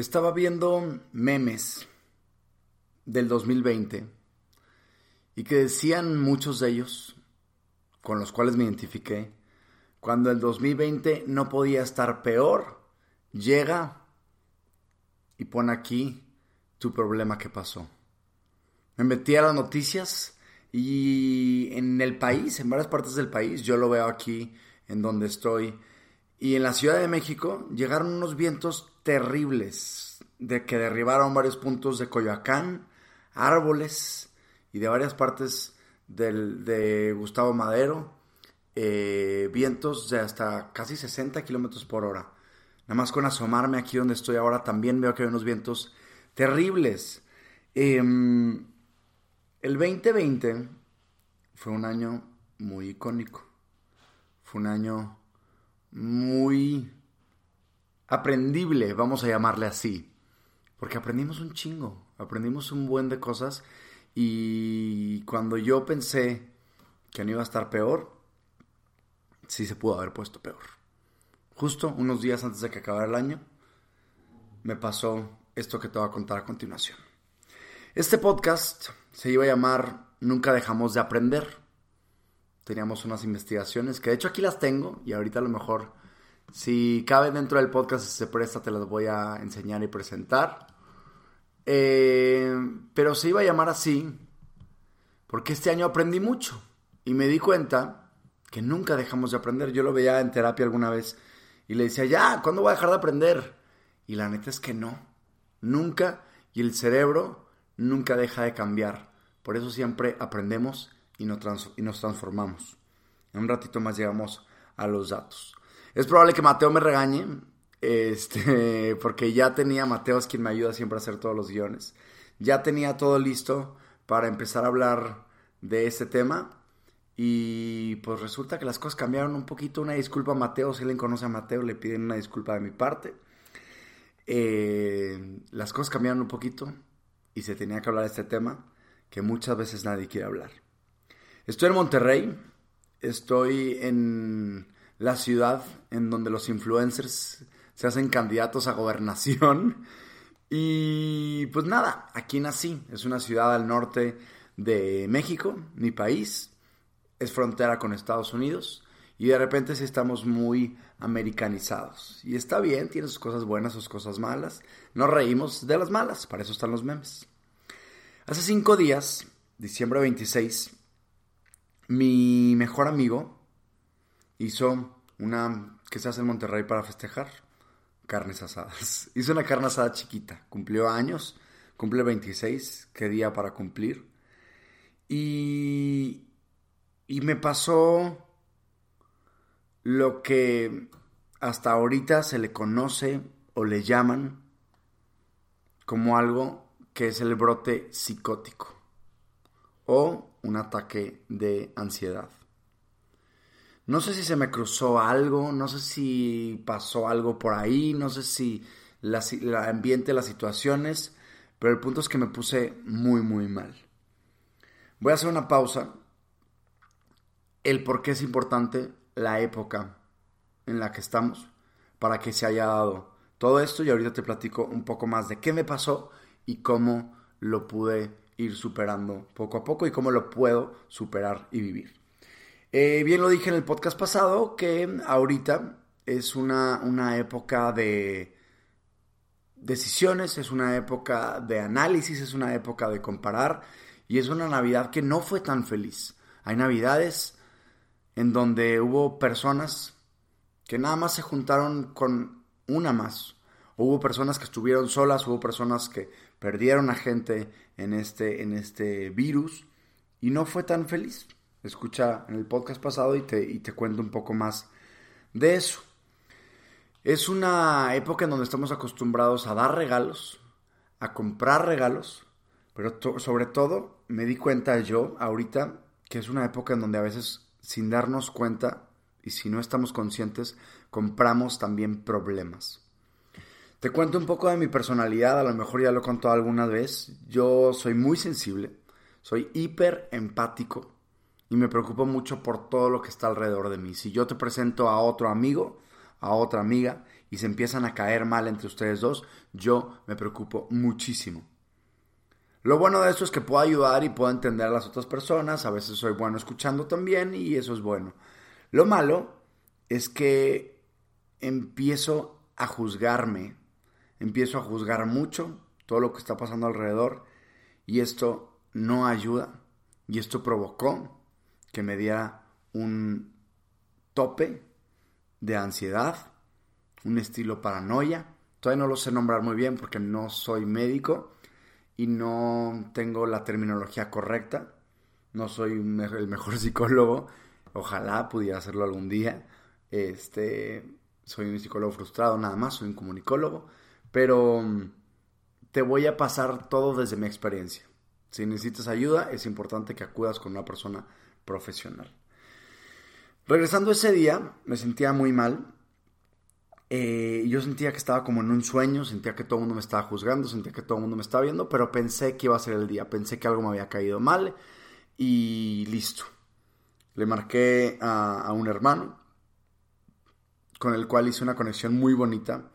Estaba viendo memes del 2020 y que decían muchos de ellos, con los cuales me identifiqué, cuando el 2020 no podía estar peor, llega y pone aquí tu problema que pasó. Me metí a las noticias y en el país, en varias partes del país, yo lo veo aquí en donde estoy, y en la Ciudad de México llegaron unos vientos terribles de que derribaron varios puntos de Coyoacán, árboles y de varias partes del, de Gustavo Madero, eh, vientos de hasta casi 60 kilómetros por hora. Nada más con asomarme aquí donde estoy ahora también veo que hay unos vientos terribles. Em, el 2020 fue un año muy icónico. Fue un año muy aprendible, vamos a llamarle así. Porque aprendimos un chingo, aprendimos un buen de cosas y cuando yo pensé que no iba a estar peor, sí se pudo haber puesto peor. Justo unos días antes de que acabara el año, me pasó esto que te voy a contar a continuación. Este podcast se iba a llamar Nunca dejamos de aprender. Teníamos unas investigaciones que de hecho aquí las tengo y ahorita a lo mejor si cabe dentro del podcast se presta te las voy a enseñar y presentar. Eh, pero se iba a llamar así porque este año aprendí mucho y me di cuenta que nunca dejamos de aprender. Yo lo veía en terapia alguna vez y le decía, ya, ¿cuándo voy a dejar de aprender? Y la neta es que no, nunca. Y el cerebro nunca deja de cambiar. Por eso siempre aprendemos y nos, y nos transformamos. En un ratito más llegamos a los datos. Es probable que Mateo me regañe, este, porque ya tenía, Mateo quien me ayuda siempre a hacer todos los guiones, ya tenía todo listo para empezar a hablar de este tema y pues resulta que las cosas cambiaron un poquito. Una disculpa a Mateo, si alguien conoce a Mateo le piden una disculpa de mi parte. Eh, las cosas cambiaron un poquito y se tenía que hablar de este tema que muchas veces nadie quiere hablar. Estoy en Monterrey, estoy en la ciudad en donde los influencers se hacen candidatos a gobernación. Y pues nada, aquí nací. Es una ciudad al norte de México, mi país. Es frontera con Estados Unidos. Y de repente sí estamos muy americanizados. Y está bien, tiene sus cosas buenas, sus cosas malas. Nos reímos de las malas, para eso están los memes. Hace cinco días, diciembre 26, mi mejor amigo hizo una que se hace en Monterrey para festejar carnes asadas. Hizo una carne asada chiquita, cumplió años, cumple 26, qué día para cumplir. Y, y me pasó lo que hasta ahorita se le conoce o le llaman como algo que es el brote psicótico o un ataque de ansiedad. No sé si se me cruzó algo, no sé si pasó algo por ahí, no sé si la, ambiente, las situaciones, pero el punto es que me puse muy, muy mal. Voy a hacer una pausa. El por qué es importante la época en la que estamos para que se haya dado todo esto y ahorita te platico un poco más de qué me pasó y cómo lo pude ir superando poco a poco y cómo lo puedo superar y vivir. Eh, bien lo dije en el podcast pasado que ahorita es una, una época de decisiones, es una época de análisis, es una época de comparar y es una Navidad que no fue tan feliz. Hay Navidades en donde hubo personas que nada más se juntaron con una más. Hubo personas que estuvieron solas, hubo personas que perdieron a gente en este, en este virus y no fue tan feliz. Escucha en el podcast pasado y te, y te cuento un poco más de eso. Es una época en donde estamos acostumbrados a dar regalos, a comprar regalos, pero sobre todo me di cuenta yo ahorita que es una época en donde a veces sin darnos cuenta y si no estamos conscientes compramos también problemas. Te cuento un poco de mi personalidad, a lo mejor ya lo he contado alguna vez. Yo soy muy sensible, soy hiper empático y me preocupo mucho por todo lo que está alrededor de mí. Si yo te presento a otro amigo, a otra amiga y se empiezan a caer mal entre ustedes dos, yo me preocupo muchísimo. Lo bueno de eso es que puedo ayudar y puedo entender a las otras personas, a veces soy bueno escuchando también y eso es bueno. Lo malo es que empiezo a juzgarme empiezo a juzgar mucho todo lo que está pasando alrededor y esto no ayuda y esto provocó que me diera un tope de ansiedad, un estilo paranoia. Todavía no lo sé nombrar muy bien porque no soy médico y no tengo la terminología correcta. No soy el mejor psicólogo. Ojalá pudiera hacerlo algún día. Este, soy un psicólogo frustrado nada más, soy un comunicólogo. Pero mm, te voy a pasar todo desde mi experiencia. Si necesitas ayuda, es importante que acudas con una persona profesional. Regresando ese día, me sentía muy mal. Eh, yo sentía que estaba como en un sueño, sentía que todo el mundo me estaba juzgando, sentía que todo el mundo me estaba viendo, pero pensé que iba a ser el día, pensé que algo me había caído mal y listo. Le marqué a, a un hermano con el cual hice una conexión muy bonita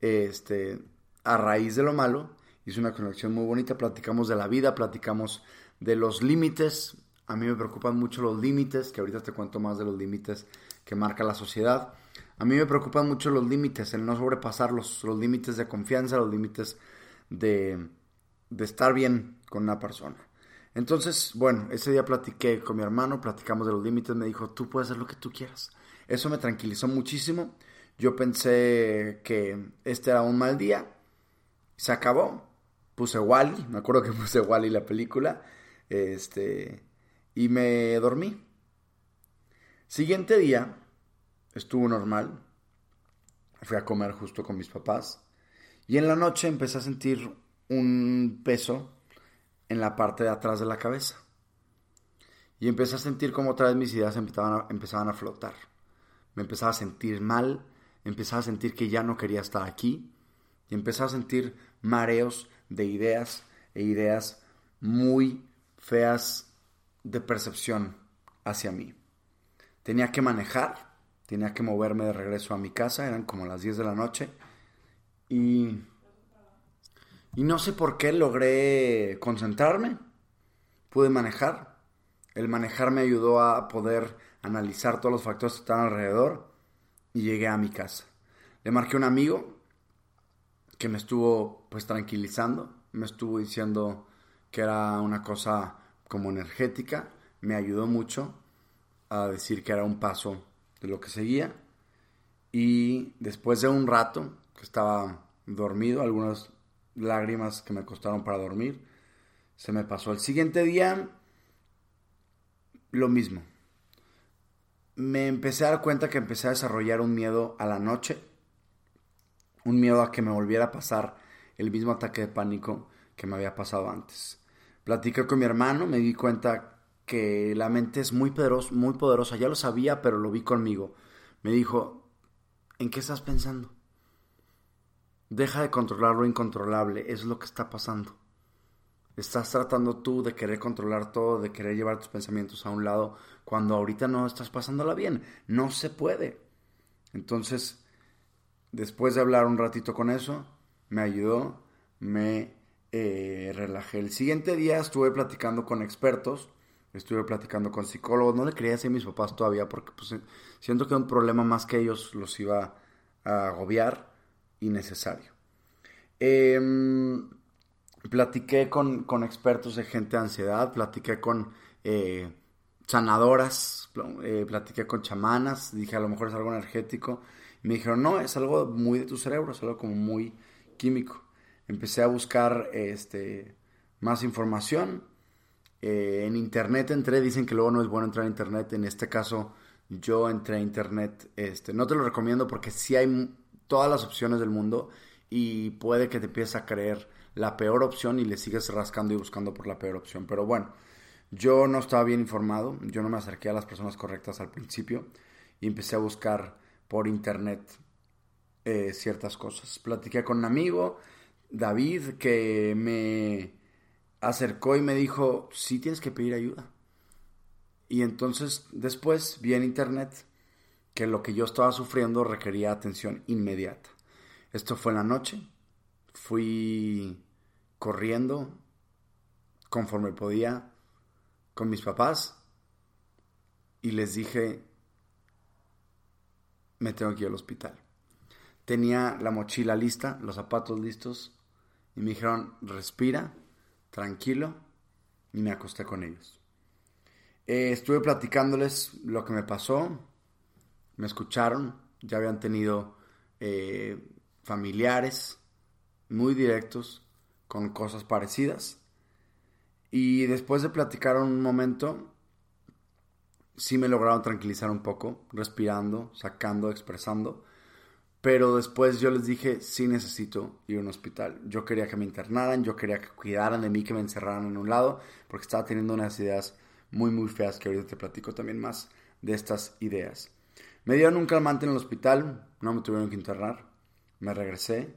este, a raíz de lo malo. Hice una conexión muy bonita, platicamos de la vida, platicamos de los límites. A mí me preocupan mucho los límites, que ahorita te cuento más de los límites que marca la sociedad. A mí me preocupan mucho los límites, el no sobrepasar los, los límites de confianza, los límites de, de estar bien con una persona. Entonces, bueno, ese día platiqué con mi hermano, platicamos de los límites, me dijo, tú puedes hacer lo que tú quieras. Eso me tranquilizó muchísimo yo pensé que este era un mal día. Se acabó. Puse Wally. Me acuerdo que puse Wally la película. Este. Y me dormí. Siguiente día. Estuvo normal. Fui a comer justo con mis papás. Y en la noche empecé a sentir un peso en la parte de atrás de la cabeza. Y empecé a sentir como otra mis ideas empezaban a, empezaban a flotar. Me empezaba a sentir mal, empezaba a sentir que ya no quería estar aquí y empezaba a sentir mareos de ideas e ideas muy feas de percepción hacia mí. Tenía que manejar, tenía que moverme de regreso a mi casa, eran como las 10 de la noche y, y no sé por qué logré concentrarme, pude manejar, el manejar me ayudó a poder analizar todos los factores que están alrededor y llegué a mi casa. Le marqué un amigo que me estuvo pues tranquilizando, me estuvo diciendo que era una cosa como energética, me ayudó mucho a decir que era un paso de lo que seguía y después de un rato que estaba dormido, algunas lágrimas que me costaron para dormir, se me pasó. El siguiente día, lo mismo me empecé a dar cuenta que empecé a desarrollar un miedo a la noche, un miedo a que me volviera a pasar el mismo ataque de pánico que me había pasado antes. Platiqué con mi hermano, me di cuenta que la mente es muy poderosa, muy poderosa, ya lo sabía, pero lo vi conmigo. Me dijo, ¿en qué estás pensando? Deja de controlar lo incontrolable, es lo que está pasando. Estás tratando tú de querer controlar todo, de querer llevar tus pensamientos a un lado, cuando ahorita no estás pasándola bien. No se puede. Entonces, después de hablar un ratito con eso, me ayudó, me eh, relajé. El siguiente día estuve platicando con expertos Estuve platicando con psicólogos. No le quería decir a mis papás todavía porque pues, siento que un problema más que ellos los iba a agobiar innecesario. Em, platiqué con, expertos de gente de ansiedad, platiqué con eh, sanadoras, eh, platiqué con chamanas, dije a lo mejor es algo energético. Me dijeron, no, es algo muy de tu cerebro, es algo como muy químico. Empecé a buscar este, más información. Eh, en internet entré, dicen que luego no es bueno entrar a internet. En este caso, yo entré a internet. Este, no te lo recomiendo porque sí hay todas las opciones del mundo y puede que te empieces a creer la peor opción y le sigues rascando y buscando por la peor opción. Pero bueno, yo no estaba bien informado, yo no me acerqué a las personas correctas al principio y empecé a buscar por internet eh, ciertas cosas. Platiqué con un amigo, David, que me acercó y me dijo, sí tienes que pedir ayuda. Y entonces después vi en internet que lo que yo estaba sufriendo requería atención inmediata. Esto fue en la noche. Fui corriendo conforme podía con mis papás y les dije, me tengo que ir al hospital. Tenía la mochila lista, los zapatos listos y me dijeron, respira, tranquilo y me acosté con ellos. Eh, estuve platicándoles lo que me pasó, me escucharon, ya habían tenido eh, familiares muy directos con cosas parecidas. Y después de platicar un momento, sí me lograron tranquilizar un poco, respirando, sacando, expresando. Pero después yo les dije, sí necesito ir a un hospital. Yo quería que me internaran, yo quería que cuidaran de mí, que me encerraran en un lado, porque estaba teniendo unas ideas muy, muy feas que ahorita te platico también más de estas ideas. Me dieron un calmante en el hospital, no me tuvieron que internar, me regresé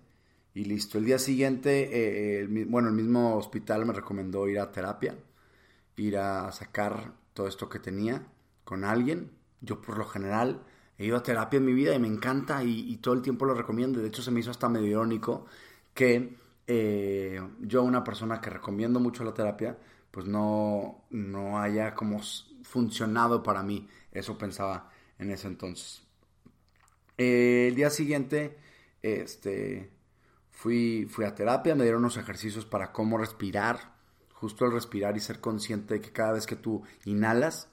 y listo. El día siguiente, eh, bueno, el mismo hospital me recomendó ir a terapia, ir a sacar todo esto que tenía con alguien. Yo por lo general he ido a terapia en mi vida y me encanta y, todo el tiempo lo recomiendo. De hecho, se me hizo hasta medio irónico que eh, yo, una persona que recomiendo mucho la terapia, pues no, no haya como funcionado para mí. Eso pensaba en ese entonces. Eh, el día siguiente, este, fui, fui a terapia, me dieron unos ejercicios para cómo respirar, justo el respirar y ser consciente de que cada vez que tú inhalas,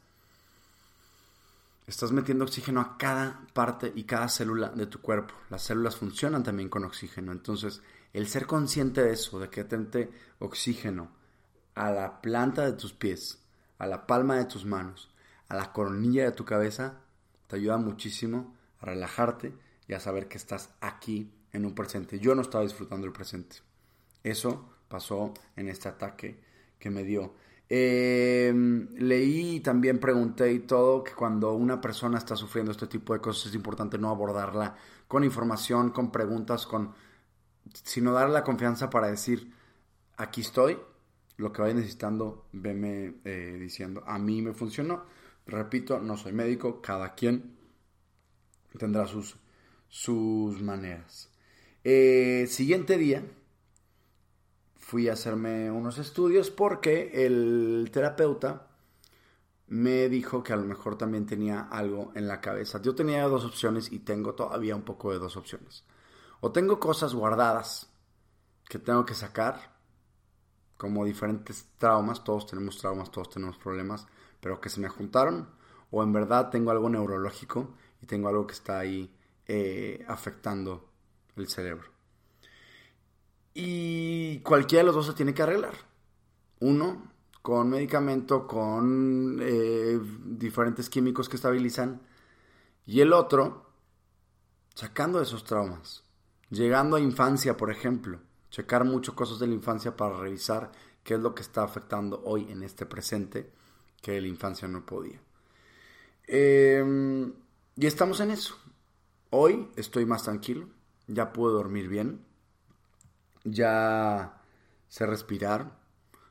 estás metiendo oxígeno a cada parte y cada célula de tu cuerpo. Las células funcionan también con oxígeno. Entonces, el ser consciente de eso, de que tente oxígeno a la planta de tus pies, a la palma de tus manos, a la coronilla de tu cabeza, te ayuda muchísimo a relajarte y a saber que estás aquí en un presente. Yo no estaba disfrutando el presente. Eso pasó en este ataque que me dio. Eh, leí y también pregunté y todo que cuando una persona está sufriendo este tipo de cosas es importante no abordarla con información, con preguntas, con sino darle la confianza para decir aquí estoy, lo que vaya necesitando, veme eh, diciendo a mí me funcionó Repito, no soy médico, cada quien tendrá sus, sus maneras. Eh, siguiente día fui a hacerme unos estudios porque el terapeuta me dijo que a lo mejor también tenía algo en la cabeza. Yo tenía dos opciones y tengo todavía un poco de dos opciones. O tengo cosas guardadas que tengo que sacar, como diferentes traumas, todos tenemos traumas, todos tenemos problemas, pero que se me juntaron, o en verdad tengo algo neurológico y tengo algo que está ahí eh, afectando el cerebro. Y cualquiera de los dos se tiene que arreglar. Uno, con medicamento, con eh, diferentes químicos que estabilizan. Y el otro, sacando esos traumas. Llegando a infancia, por ejemplo. Checar mucho cosas de la infancia para revisar qué es lo que está afectando hoy en este presente que la infancia no podía. Em, y estamos en eso. Hoy estoy más tranquilo, ya puedo dormir bien, ya sé respirar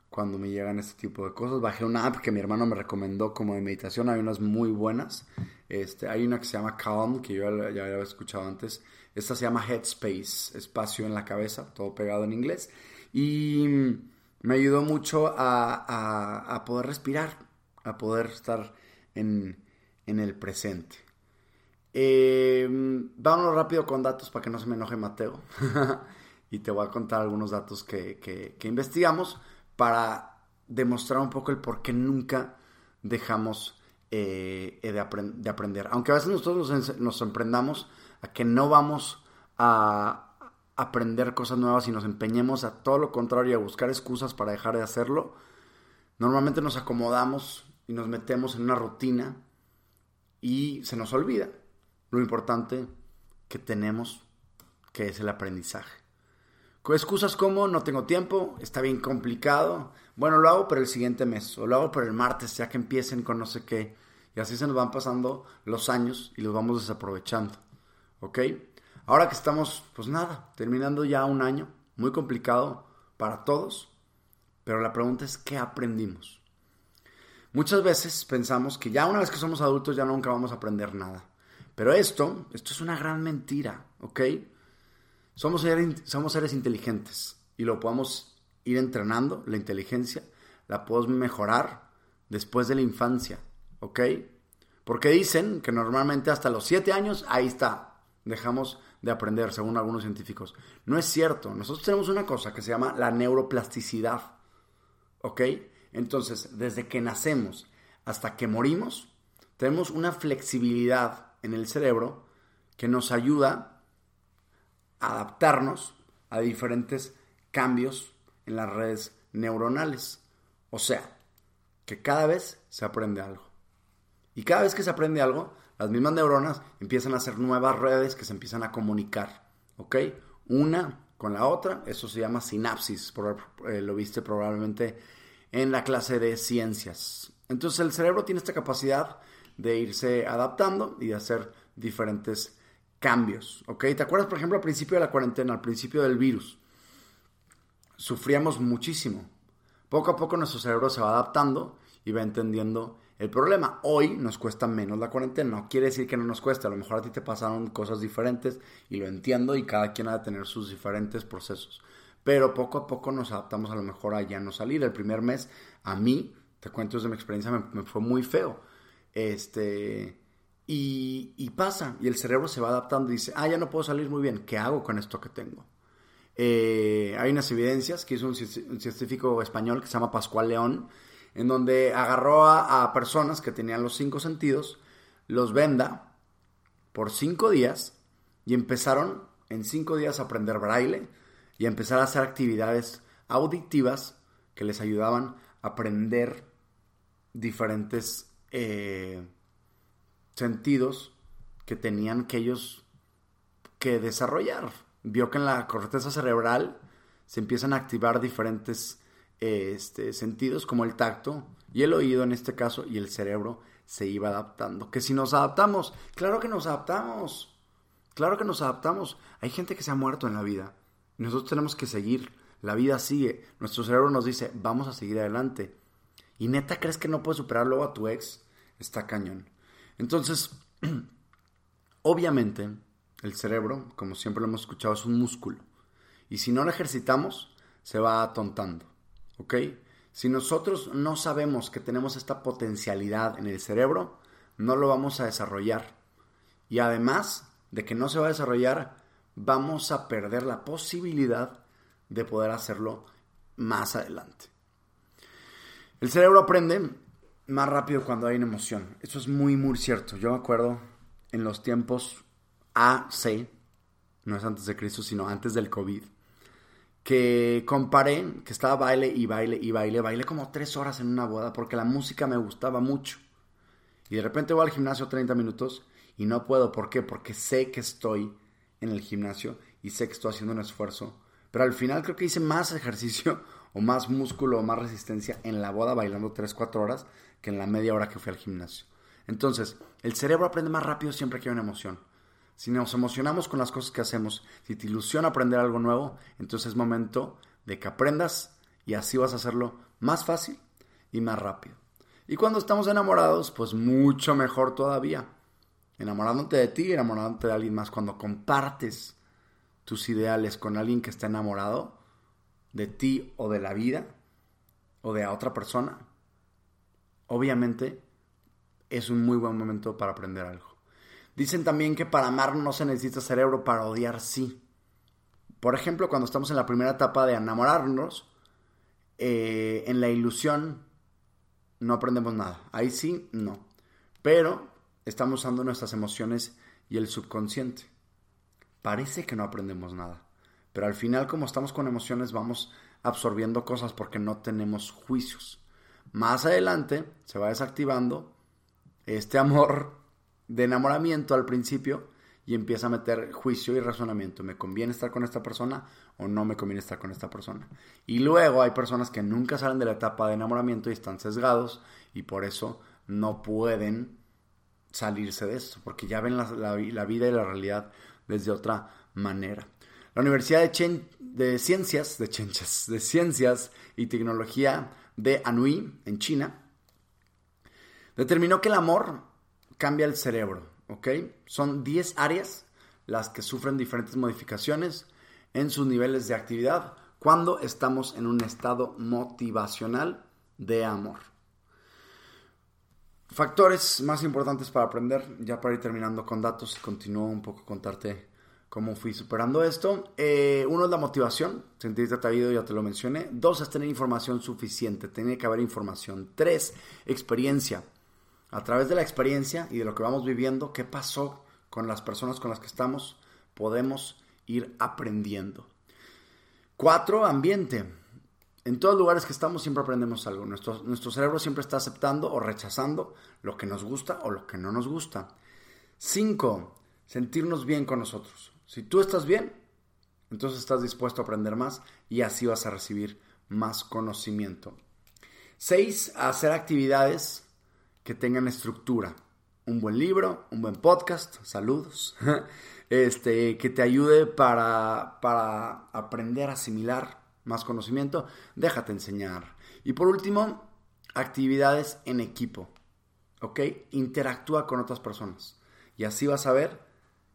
cuando me llegan este tipo de cosas. Bajé una app que mi hermano me recomendó como de meditación, hay unas muy buenas. Este, hay una que se llama Calm, que yo ya, había escuchado antes. Esta se llama Headspace, espacio en la cabeza, todo pegado en inglés. Y me ayudó mucho a, a poder respirar, a poder estar en, el presente. Eh, vámonos rápido con datos para que no se me enoje Mateo. y te voy a contar algunos datos que, investigamos para demostrar un poco el por qué nunca dejamos eh, de, de, aprender. Aunque a veces nosotros nos, nos, emprendamos a que no vamos a aprender cosas nuevas y nos empeñemos a todo lo contrario, a buscar excusas para dejar de hacerlo, normalmente nos acomodamos y nos metemos en una rutina y se nos olvida lo importante que tenemos, que es el aprendizaje. Con excusas como no tengo tiempo, está bien complicado, bueno, lo hago para el siguiente mes o lo hago para el martes, ya que empiecen con no sé qué. Y así se nos van pasando los años y los vamos desaprovechando. ¿Ok? Ahora que estamos, pues nada, terminando ya un año, muy complicado para todos, pero la pregunta es, ¿qué aprendimos? Muchas veces pensamos que ya una vez que somos adultos ya nunca vamos a aprender nada. Pero esto, esto es una gran mentira, ¿ok? Somos seres, somos seres inteligentes y lo podemos ir entrenando, la inteligencia, la podemos mejorar después de la infancia, ¿ok? Porque dicen que normalmente hasta los 7 años, ahí está, dejamos de aprender, según algunos científicos. No es cierto, nosotros tenemos una cosa que se llama la neuroplasticidad, ¿ok? Entonces, desde que nacemos hasta que morimos, tenemos una flexibilidad en el cerebro que nos ayuda adaptarnos a diferentes cambios en las redes neuronales. O sea, que cada vez se aprende algo. Y cada vez que se aprende algo, las mismas neuronas empiezan a hacer nuevas redes que se empiezan a comunicar. ¿Ok? Una con la otra, eso se llama sinapsis, eh, lo viste probablemente en la clase de ciencias. Entonces el cerebro tiene esta capacidad de irse adaptando y de hacer diferentes cambios, ¿ok? ¿Te acuerdas, por ejemplo, al principio de la cuarentena, al principio del virus? Sufríamos muchísimo. Poco a poco nuestro cerebro se va adaptando y va entendiendo el problema. Hoy nos cuesta menos la cuarentena. No quiere decir que no nos cueste. A lo mejor a ti te pasaron cosas diferentes y lo entiendo y cada quien ha de tener sus diferentes procesos. Pero poco a poco nos adaptamos a lo mejor a ya no salir. El primer mes, a mí, te cuento desde mi experiencia, me, me fue muy feo. Este y, pasa, y el cerebro se va adaptando y dice, ah, ya no puedo salir muy bien, ¿qué hago con esto que tengo? Eh, hay unas evidencias que hizo un, científico español que se llama Pascual León, en donde agarró a, personas que tenían los cinco sentidos, los venda por cinco días y empezaron en cinco días a aprender braille y a empezar a hacer actividades auditivas que les ayudaban a aprender diferentes eh, sentidos que tenían que ellos que desarrollar. Vio que en la corteza cerebral se empiezan a activar diferentes este, sentidos como el tacto y el oído en este caso y el cerebro se iba adaptando. Que si nos adaptamos, claro que nos adaptamos. Claro que nos adaptamos. Hay gente que se ha muerto en la vida. Nosotros tenemos que seguir. La vida sigue. Nuestro cerebro nos dice, vamos a seguir adelante. ¿Y neta crees que no puedes superar luego a tu ex? Está cañón. Entonces, obviamente, el cerebro, como siempre lo hemos escuchado, es un músculo. Y si no lo ejercitamos, se va atontando. ¿Ok? Si nosotros no sabemos que tenemos esta potencialidad en el cerebro, no lo vamos a desarrollar. Y además de que no se va a desarrollar, vamos a perder la posibilidad de poder hacerlo más adelante. El cerebro aprende más rápido cuando hay una emoción. Eso es muy, muy cierto. Yo me acuerdo en los tiempos AC, no es antes de Cristo, sino antes del COVID, que comparé que estaba baile y baile y baile, bailé como tres horas en una boda porque la música me gustaba mucho. Y de repente voy al gimnasio 30 minutos y no puedo. ¿Por qué? Porque sé que estoy en el gimnasio y sé que estoy haciendo un esfuerzo. Pero al final creo que hice más ejercicio o más músculo o más resistencia en la boda bailando 3-4 horas que en la media hora que fui al gimnasio. Entonces, el cerebro aprende más rápido siempre que hay una emoción. Si nos emocionamos con las cosas que hacemos, si te ilusiona aprender algo nuevo, entonces es momento de que aprendas y así vas a hacerlo más fácil y más rápido. Y cuando estamos enamorados, pues mucho mejor todavía. Enamorándote de ti, enamorándote de alguien más. Cuando compartes tus ideales con alguien que está enamorado de ti o de la vida o de otra persona, obviamente es un muy buen momento para aprender algo. Dicen también que para amar no se necesita cerebro, para odiar sí. Por ejemplo, cuando estamos en la primera etapa de enamorarnos, eh, en la ilusión no aprendemos nada. Ahí sí, no. Pero estamos usando nuestras emociones y el subconsciente. Parece que no aprendemos nada. Pero al final, como estamos con emociones, vamos absorbiendo cosas porque no tenemos juicios. Más adelante se va desactivando este amor de enamoramiento al principio y empieza a meter juicio y razonamiento. ¿Me conviene estar con esta persona o no me conviene estar con esta persona? Y luego hay personas que nunca salen de la etapa de enamoramiento y están sesgados y por eso no pueden salirse de esto, porque ya ven la, vida y la realidad desde otra manera. La Universidad de, de Ciencias, de, de Ciencias y Tecnología de Anhui, en China, determinó que el amor cambia el cerebro, ¿ok? Son 10 áreas las que sufren diferentes modificaciones en sus niveles de actividad cuando estamos en un estado motivacional de amor. Factores más importantes para aprender, ya para ir terminando con datos, continúo un poco contarte cómo fui superando esto. Eh, uno es la motivación, sentirte atraído, ya te lo mencioné. Dos es tener información suficiente, tiene que haber información. Tres, experiencia. A través de la experiencia y de lo que vamos viviendo, qué pasó con las personas con las que estamos, podemos ir aprendiendo. Cuatro, ambiente. En todos los lugares que estamos siempre aprendemos algo. Nuestro, nuestro cerebro siempre está aceptando o rechazando lo que nos gusta o lo que no nos gusta. Cinco, sentirnos bien con nosotros. Si tú estás bien, entonces estás dispuesto a aprender más y así vas a recibir más conocimiento. Seis, hacer actividades que tengan estructura. Un buen libro, un buen podcast, saludos, este, que te ayude para, para aprender a asimilar más conocimiento, déjate enseñar. Y por último, actividades en equipo, ¿ok? Interactúa con otras personas y así vas a ver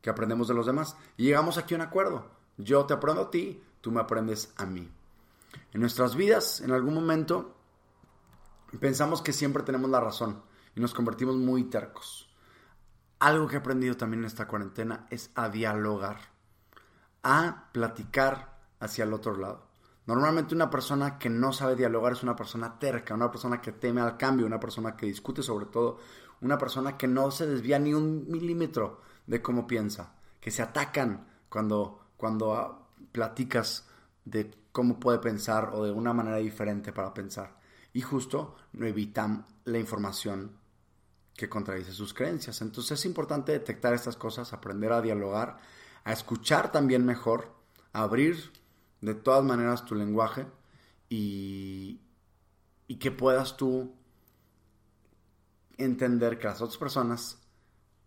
que aprendemos de los demás y llegamos aquí a un acuerdo. Yo te aprendo a ti, tú me aprendes a mí. En nuestras vidas, en algún momento, pensamos que siempre tenemos la razón y nos convertimos muy tercos. Algo que he aprendido también en esta cuarentena es a dialogar, a platicar hacia el otro lado. Normalmente una persona que no sabe dialogar es una persona terca, una persona que teme al cambio, una persona que discute sobre todo, una persona que no se desvía ni un milímetro de cómo piensa, que se atacan cuando, cuando ah, platicas de cómo puede pensar o de una manera diferente para pensar. Y justo no evitan la información que contradice sus creencias. Entonces es importante detectar estas cosas, aprender a dialogar, a escuchar también mejor, a abrir de todas maneras tu lenguaje y, y que puedas tú entender que las otras personas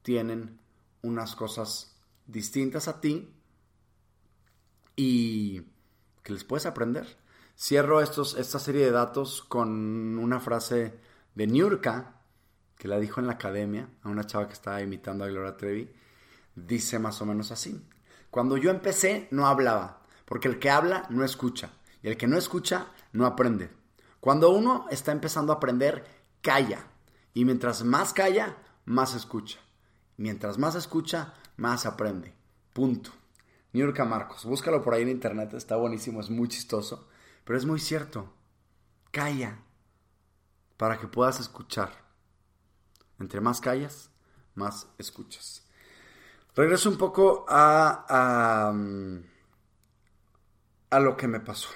tienen unas cosas distintas a ti y que les puedes aprender. Cierro estos, esta serie de datos con una frase de Niurka, que la dijo en la academia a una chava que estaba imitando a Gloria Trevi, dice más o menos así. Cuando yo empecé no hablaba, porque el que habla no escucha, y el que no escucha no aprende. Cuando uno está empezando a aprender, calla, y mientras más calla, más escucha. Mientras más escucha, más aprende. Punto. Niurka Marcos, búscalo por ahí en internet, está buenísimo, es muy chistoso, pero es muy cierto. Calla para que puedas escuchar. Entre más callas, más escuchas. Regreso un poco a, a, a lo que me pasó.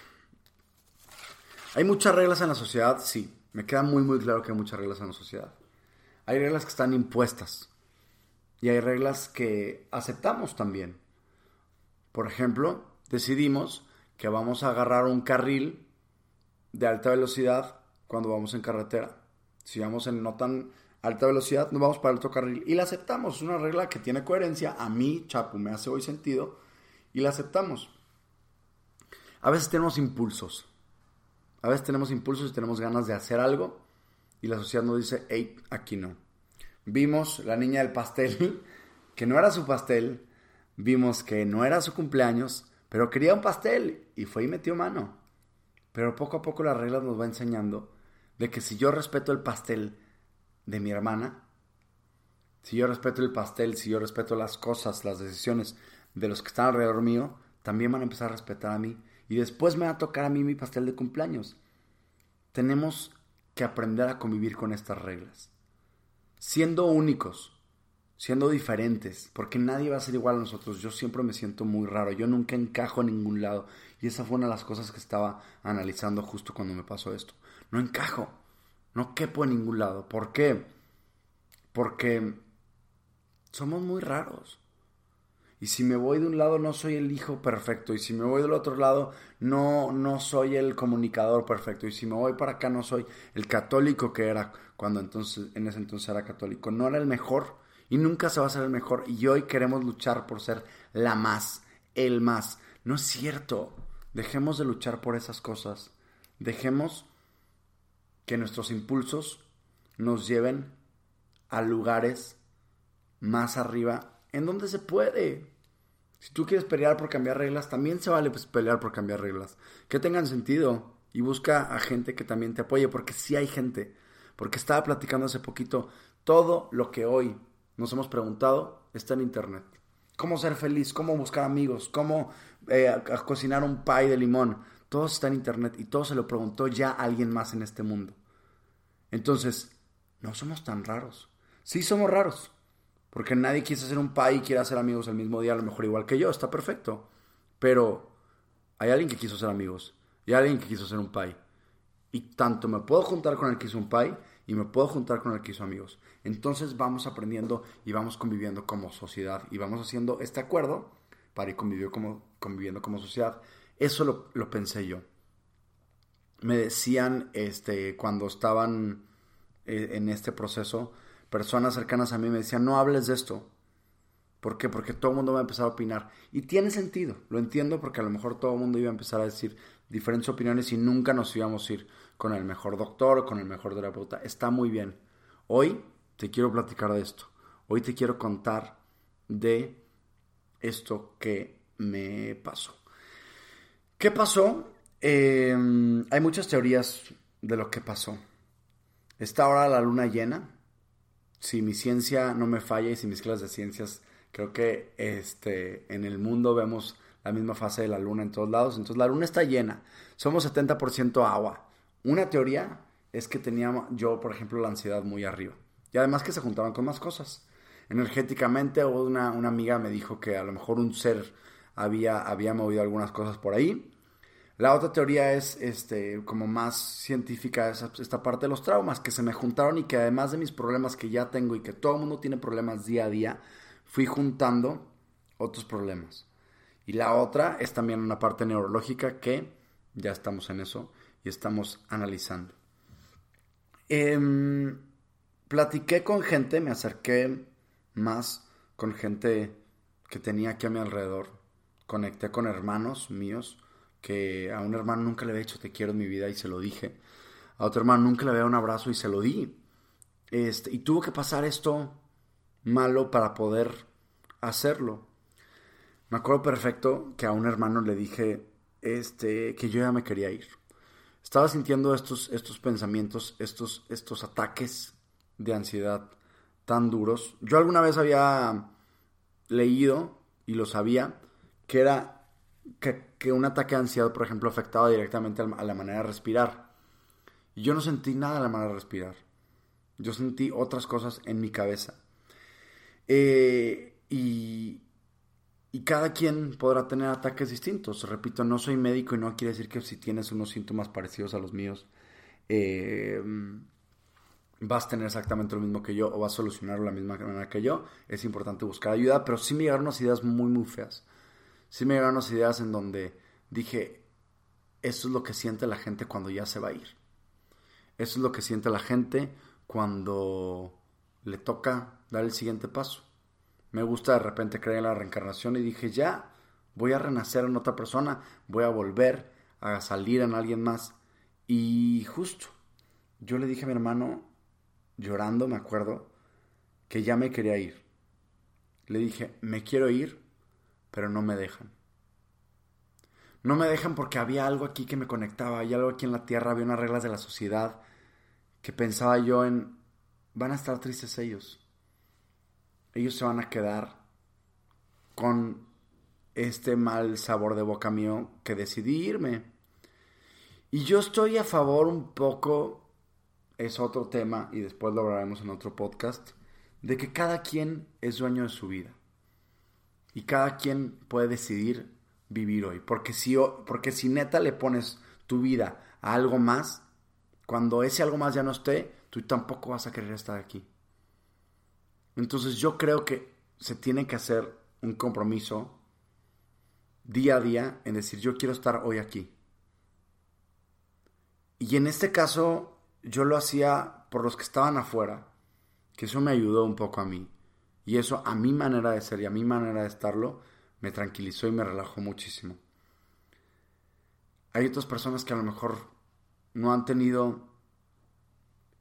Hay muchas reglas en la sociedad, sí. Me queda muy, muy claro que hay muchas reglas en la sociedad. Hay reglas que están impuestas y hay reglas que aceptamos también. Por ejemplo, decidimos que vamos a agarrar un carril de alta velocidad cuando vamos en carretera. Si vamos en no tan alta velocidad, nos vamos para el otro carril. Y la aceptamos. Es una regla que tiene coherencia. A mí, Chapu, me hace hoy sentido. Y la aceptamos. A veces tenemos impulsos. A veces tenemos impulsos y tenemos ganas de hacer algo. Y la sociedad nos dice, hey, aquí no. Vimos la niña del pastel, que no era su pastel. Vimos que no era su cumpleaños, pero quería un pastel. Y fue y metió mano. Pero poco a poco la regla nos va enseñando de que si yo respeto el pastel de mi hermana, si yo respeto el pastel, si yo respeto las cosas, las decisiones de los que están alrededor mío, también van a empezar a respetar a mí. Y después me va a tocar a mí mi pastel de cumpleaños. Tenemos que aprender a convivir con estas reglas. Siendo únicos, siendo diferentes, porque nadie va a ser igual a nosotros. Yo siempre me siento muy raro, yo nunca encajo en ningún lado. Y esa fue una de las cosas que estaba analizando justo cuando me pasó esto. No encajo, no quepo en ningún lado. ¿Por qué? Porque somos muy raros. Y si me voy de un lado no soy el hijo perfecto. Y si me voy del otro lado no, no soy el comunicador perfecto. Y si me voy para acá no soy el católico que era cuando entonces, en ese entonces era católico. No era el mejor y nunca se va a ser el mejor. Y hoy queremos luchar por ser la más, el más. No es cierto. Dejemos de luchar por esas cosas. Dejemos que nuestros impulsos nos lleven a lugares más arriba en donde se puede. Si tú quieres pelear por cambiar reglas, también se vale pues, pelear por cambiar reglas. Que tengan sentido. Y busca a gente que también te apoye, porque sí hay gente. Porque estaba platicando hace poquito, todo lo que hoy nos hemos preguntado está en internet. Cómo ser feliz, cómo buscar amigos, cómo eh, cocinar un pie de limón. Todo está en internet y todo se lo preguntó ya alguien más en este mundo. Entonces, no somos tan raros. Sí somos raros, porque nadie quiere hacer un pie y quiere hacer amigos el mismo día, a lo mejor igual que yo, está perfecto. Pero hay alguien que quiso ser amigos y hay alguien que quiso hacer un pie. Y tanto me puedo juntar con el que hizo un pie y me puedo juntar con el que hizo amigos. Entonces vamos aprendiendo y vamos conviviendo como sociedad y vamos haciendo este acuerdo para ir conviviendo como, conviviendo como sociedad. Eso lo, lo pensé yo. Me decían este, cuando estaban eh, en este proceso, personas cercanas a mí me decían, no hables de esto. ¿Por qué? Porque todo el mundo va a empezar a opinar. Y tiene sentido, lo entiendo porque a lo mejor todo el mundo iba a empezar a decir diferentes opiniones y nunca nos íbamos a ir con el mejor doctor o con el mejor terapeuta. Está muy bien. Hoy te quiero platicar de esto. Hoy te quiero contar de esto que me pasó. ¿Qué pasó? Eh, hay muchas teorías de lo que pasó. Está ahora la luna llena si mi ciencia no me falla y si mis clases de ciencias, creo que este, en el mundo vemos la misma fase de la luna en todos lados. Entonces la luna está llena. Somos 70% agua. Una teoría es que tenía yo, por ejemplo, la ansiedad muy arriba. Y además que se juntaban con más cosas. Energéticamente, una, una amiga me dijo que a lo mejor un ser había, había movido algunas cosas por ahí. La otra teoría es este, como más científica, esta parte de los traumas que se me juntaron y que además de mis problemas que ya tengo y que todo el mundo tiene problemas día a día, fui juntando otros problemas. Y la otra es también una parte neurológica que ya estamos en eso y estamos analizando. Em, platiqué con gente, me acerqué más con gente que tenía aquí a mi alrededor. Conecté con hermanos míos que a un hermano nunca le había dicho te quiero en mi vida y se lo dije. A otro hermano nunca le había dado un abrazo y se lo di. Este, y tuvo que pasar esto malo para poder hacerlo. Me acuerdo perfecto que a un hermano le dije este, que yo ya me quería ir. Estaba sintiendo estos, estos pensamientos, estos, estos ataques de ansiedad tan duros. Yo alguna vez había leído y lo sabía que era que, un ataque de ansiedad, por ejemplo, afectaba directamente a la manera de respirar. Yo no sentí nada de la manera de respirar. Yo sentí otras cosas en mi cabeza. Eh, y, y cada quien podrá tener ataques distintos. Repito, no soy médico y no quiere decir que si tienes unos síntomas parecidos a los míos, eh, vas a tener exactamente lo mismo que yo o vas a solucionarlo de la misma manera que yo. Es importante buscar ayuda, pero sí me llegaron unas ideas muy, muy feas sí me llegaron unas ideas en donde dije, eso es lo que siente la gente cuando ya se va a ir. Eso es lo que siente la gente cuando le toca dar el siguiente paso. Me gusta de repente creer en la reencarnación y dije, ya, voy a renacer en otra persona, voy a volver a salir en alguien más. Y justo, yo le dije a mi hermano, llorando, me acuerdo, que ya me quería ir. Le dije, me quiero ir, pero no me dejan. No me dejan porque había algo aquí que me conectaba, hay algo aquí en la tierra, había unas reglas de la sociedad que pensaba yo en, van a estar tristes ellos. Ellos se van a quedar con este mal sabor de boca mío que decidí irme. Y yo estoy a favor un poco, es otro tema y después lo hablaremos en otro podcast, de que cada quien es dueño de su vida. Y cada quien puede decidir vivir hoy. Porque si, porque si neta le pones tu vida a algo más, cuando ese algo más ya no esté, tú tampoco vas a querer estar aquí. Entonces yo creo que se tiene que hacer un compromiso día a día en decir yo quiero estar hoy aquí. Y en este caso yo lo hacía por los que estaban afuera, que eso me ayudó un poco a mí. Y eso a mi manera de ser y a mi manera de estarlo me tranquilizó y me relajó muchísimo. Hay otras personas que a lo mejor no han tenido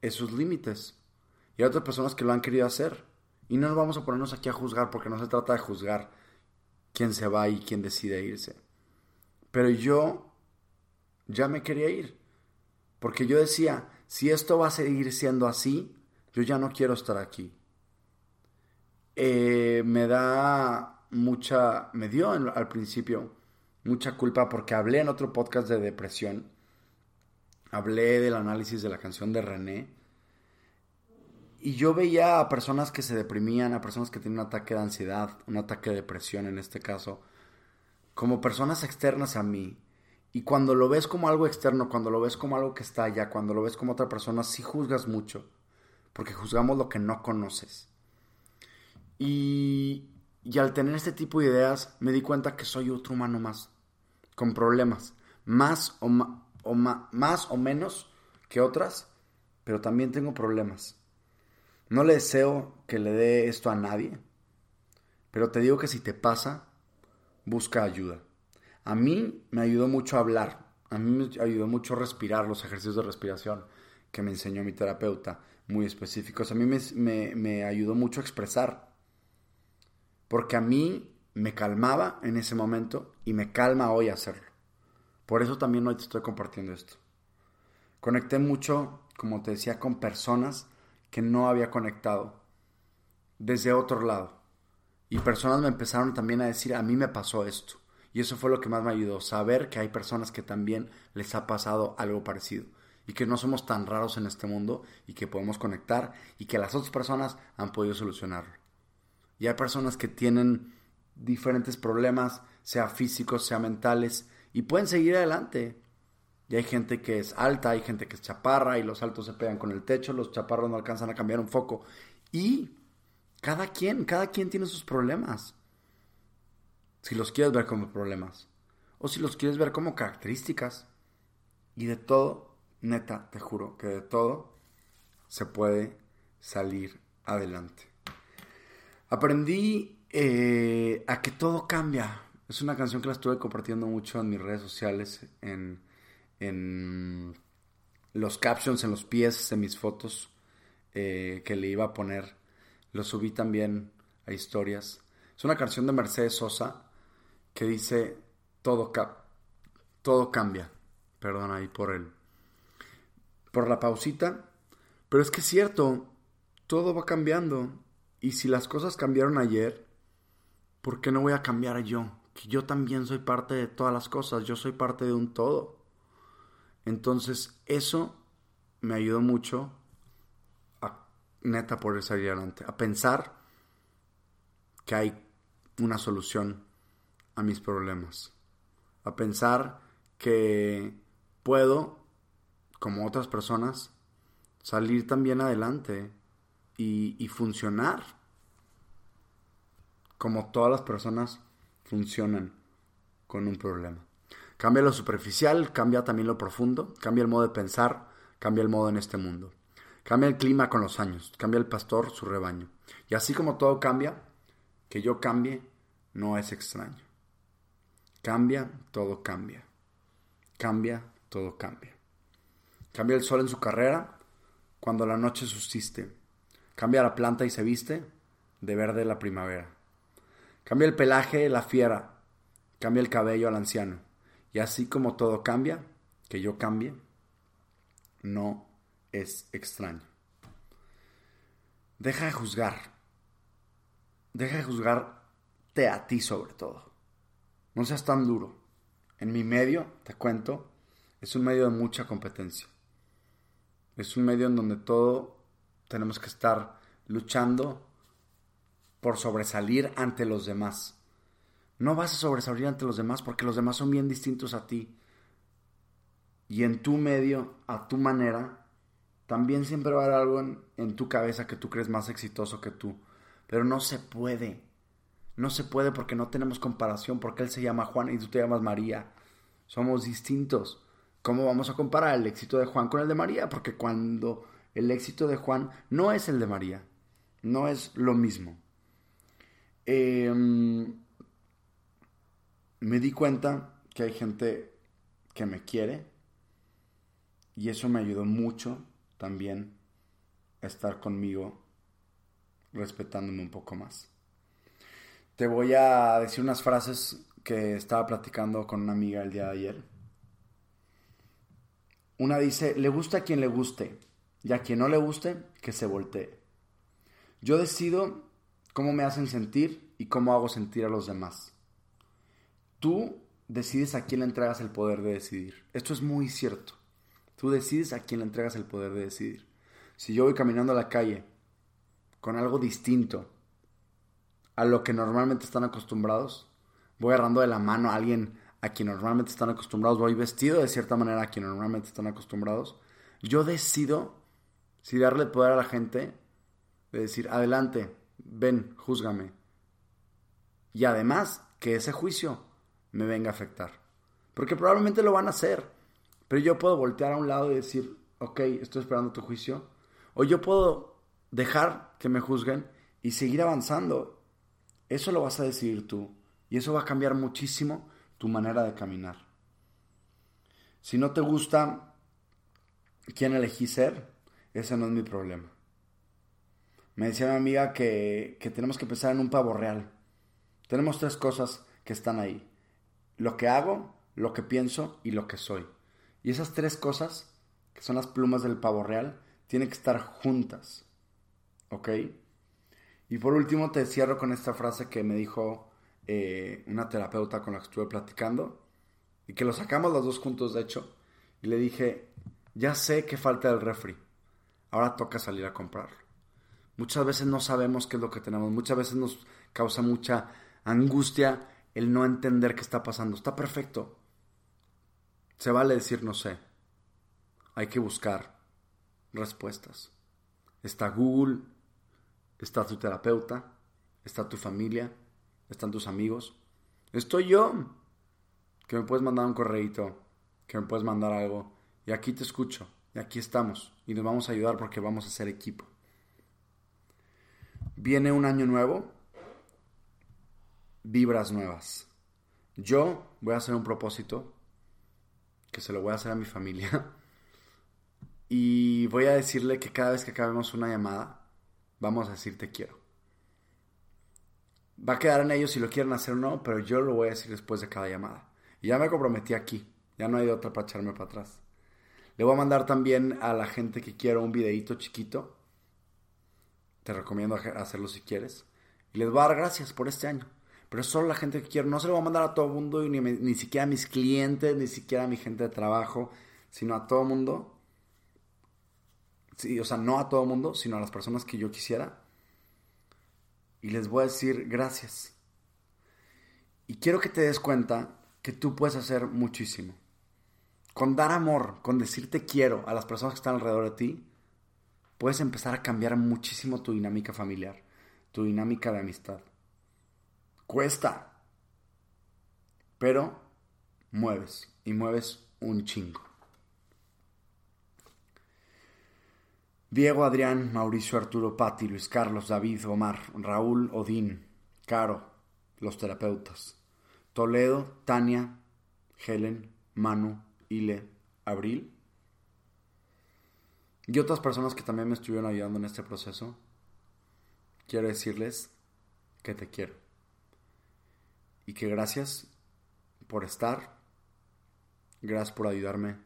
esos límites. Y hay otras personas que lo han querido hacer. Y no nos vamos a ponernos aquí a juzgar porque no se trata de juzgar quién se va y quién decide irse. Pero yo ya me quería ir. Porque yo decía, si esto va a seguir siendo así, yo ya no quiero estar aquí. Eh, me da mucha, me dio al principio mucha culpa porque hablé en otro podcast de depresión. Hablé del análisis de la canción de René. Y yo veía a personas que se deprimían, a personas que tienen un ataque de ansiedad, un ataque de depresión en este caso, como personas externas a mí. Y cuando lo ves como algo externo, cuando lo ves como algo que está allá, cuando lo ves como otra persona, sí juzgas mucho, porque juzgamos lo que no conoces. Y, al tener este tipo de ideas, me di cuenta que soy otro humano más, con problemas, más o, o más o menos que otras, pero también tengo problemas. No le deseo que le dé esto a nadie, pero te digo que si te pasa, busca ayuda. A mí me ayudó mucho hablar, a mí me ayudó mucho respirar, los ejercicios de respiración que me enseñó mi terapeuta, muy específicos. A mí me, me ayudó mucho a expresar, porque a mí me calmaba en ese momento y me calma hoy hacerlo. Por eso también hoy te estoy compartiendo esto. Conecté mucho, como te decía, con personas que no había conectado desde otro lado. Y personas me empezaron también a decir, a mí me pasó esto. Y eso fue lo que más me ayudó, saber que hay personas que también les ha pasado algo parecido. Y que no somos tan raros en este mundo y que podemos conectar y que las otras personas han podido solucionarlo. Y hay personas que tienen diferentes problemas, sea físicos, sea mentales, y pueden seguir adelante. Y hay gente que es alta, hay gente que es chaparra y los altos se pegan con el techo, los chaparros no alcanzan a cambiar un foco. Y cada quien, cada quien tiene sus problemas. Si los quieres ver como problemas o si los quieres ver como características. Y de todo, neta, te juro que de todo se puede salir adelante. Aprendí eh, a que todo cambia. Es una canción que la estuve compartiendo mucho en mis redes sociales, en en los captions, en los pies de mis fotos eh, que le iba a poner. Lo subí también a historias. Es una canción de Mercedes Sosa que dice todo, todo cambia. Perdón ahí por el por la pausita. Pero es que es cierto, todo va cambiando. Y si las cosas cambiaron ayer, ¿por qué no voy a cambiar yo? Que yo también soy parte de todas las cosas, yo soy parte de un todo. Entonces, eso me ayudó mucho a neta poder salir adelante, a pensar que hay una solución a mis problemas, a pensar que puedo, como otras personas, salir también adelante y, funcionar como todas las personas funcionan con un problema. Cambia lo superficial, cambia también lo profundo, cambia el modo de pensar, cambia el modo en este mundo. Cambia el clima con los años, cambia el pastor su rebaño. Y así como todo cambia, que yo cambie no es extraño. Cambia, todo cambia. Cambia, todo cambia. Cambia el sol en su carrera cuando la noche subsiste. Cambia la planta y se viste de verde la primavera. Cambia el pelaje la fiera. Cambia el cabello al anciano. Y así como todo cambia, que yo cambie, no es extraño. deja de juzgar. Deja de juzgarte a ti sobre todo. No seas tan duro. En mi medio, te cuento, es un medio de mucha competencia. Es un medio en donde todo tenemos que estar luchando por sobresalir ante los demás. No vas a sobresalir ante los demás porque los demás son bien distintos a ti. Y en tu medio, a tu manera, también siempre va a haber algo en, en tu cabeza que tú crees más exitoso que tú. Pero no se puede. No se puede porque no tenemos comparación, porque él se llama Juan y tú te llamas María. Somos distintos. ¿Cómo vamos a comparar el éxito de Juan con el de María? Porque cuando el éxito de Juan no es el de María, no es lo mismo. Em, me di cuenta que hay gente que me quiere y eso me ayudó mucho también a estar conmigo respetándome un poco más. Te voy a decir unas frases que estaba platicando con una amiga el día de ayer una dice, le gusta a quien le guste, y a quien no le guste, que se voltee. Yo decido cómo me hacen sentir y cómo hago sentir a los demás. Tú decides a quién le entregas el poder de decidir. Esto es muy cierto. Tú decides a quién le entregas el poder de decidir. Si yo voy caminando a la calle con algo distinto a lo que normalmente están acostumbrados, voy agarrando de la mano a alguien a quien normalmente están acostumbrados, voy vestido de cierta manera a quien normalmente están acostumbrados, yo decido si darle poder a la gente de decir, adelante, ven, júzgame. Y además, que ese juicio me venga a afectar. Porque probablemente lo van a hacer. Pero yo puedo voltear a un lado y decir, ok, estoy esperando tu juicio. O yo puedo dejar que me juzguen y seguir avanzando. Eso lo vas a decidir tú. Y eso va a cambiar muchísimo tu manera de caminar. Si no te gusta quién elegí ser, ese no es mi problema. Me decía mi amiga que, que tenemos que pensar en un pavo real. Tenemos tres cosas que están ahí. Lo que hago, lo que pienso y lo que soy. Y esas tres cosas, que son las plumas del pavo real, tienen que estar juntas. ¿Ok? Y por último te cierro con esta frase que me dijo eh, una terapeuta con la que estuve platicando y que lo sacamos los dos juntos, de hecho, y le dije, ya sé que falta el refri, ahora toca salir a comprarlo. Muchas veces no sabemos qué es lo que tenemos, muchas veces nos causa mucha angustia el no entender qué está pasando. Está perfecto. Se vale decir no sé. Hay que buscar respuestas. Está Google, está tu terapeuta, está tu familia, están tus amigos. Estoy yo. Que me puedes mandar un correíto, que me puedes mandar algo. Y aquí te escucho. Aquí estamos. Y nos vamos a ayudar porque vamos a ser equipo. Viene un año nuevo. Vibras nuevas. Yo voy a hacer un propósito que se lo voy a hacer a mi familia. Y voy a decirle que cada vez que acabemos una llamada, vamos a decir te quiero. Va a quedar en ellos si lo quieren hacer o no, pero yo lo voy a decir después de cada llamada. Y ya me comprometí aquí. Ya no hay otra para echarme para atrás. Le voy a mandar también a la gente que quiera un videito chiquito. Te recomiendo hacerlo si quieres. Y les voy a dar gracias por este año. Pero solo la gente que quiero. No se lo voy a mandar a todo el mundo, ni, ni siquiera a mis clientes, ni siquiera a mi gente de trabajo, sino a todo el mundo. Sí, o sea, no a todo el mundo, sino a las personas que yo quisiera y les voy a decir gracias. Y quiero que te des cuenta que tú puedes hacer muchísimo. Con dar amor, con decirte quiero a las personas que están alrededor de ti, puedes empezar a cambiar muchísimo tu dinámica familiar, tu dinámica de amistad. Cuesta, pero mueves y mueves un chingo. Diego, Adrián, Mauricio, Arturo, Patti, Luis Carlos, David, Omar, Raúl, Odín, Caro, los terapeutas. Toledo, Tania, Helen, Manu, Ile, Abril. Y otras personas que también me estuvieron ayudando en este proceso. Quiero decirles que te quiero. Y que gracias por estar. Gracias por ayudarme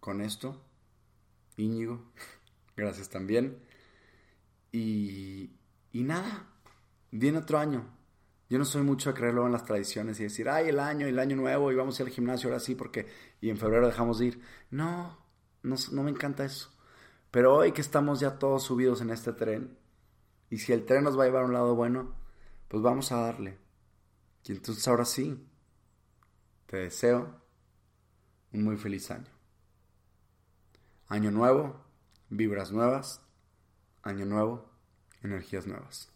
con esto Íñigo, gracias también. Y, y nada, viene otro año. Yo no soy mucho de creerlo en las tradiciones y decir, ay, el año, el año nuevo, y vamos a ir al gimnasio ahora sí, porque, y en febrero dejamos de ir. No, no, no me encanta eso. Pero hoy que estamos ya todos subidos en este tren, y si el tren nos va a llevar a un lado bueno, pues vamos a darle. Y entonces ahora sí, te deseo un muy feliz año. Año nuevo, vibras nuevas. Año nuevo, energías nuevas.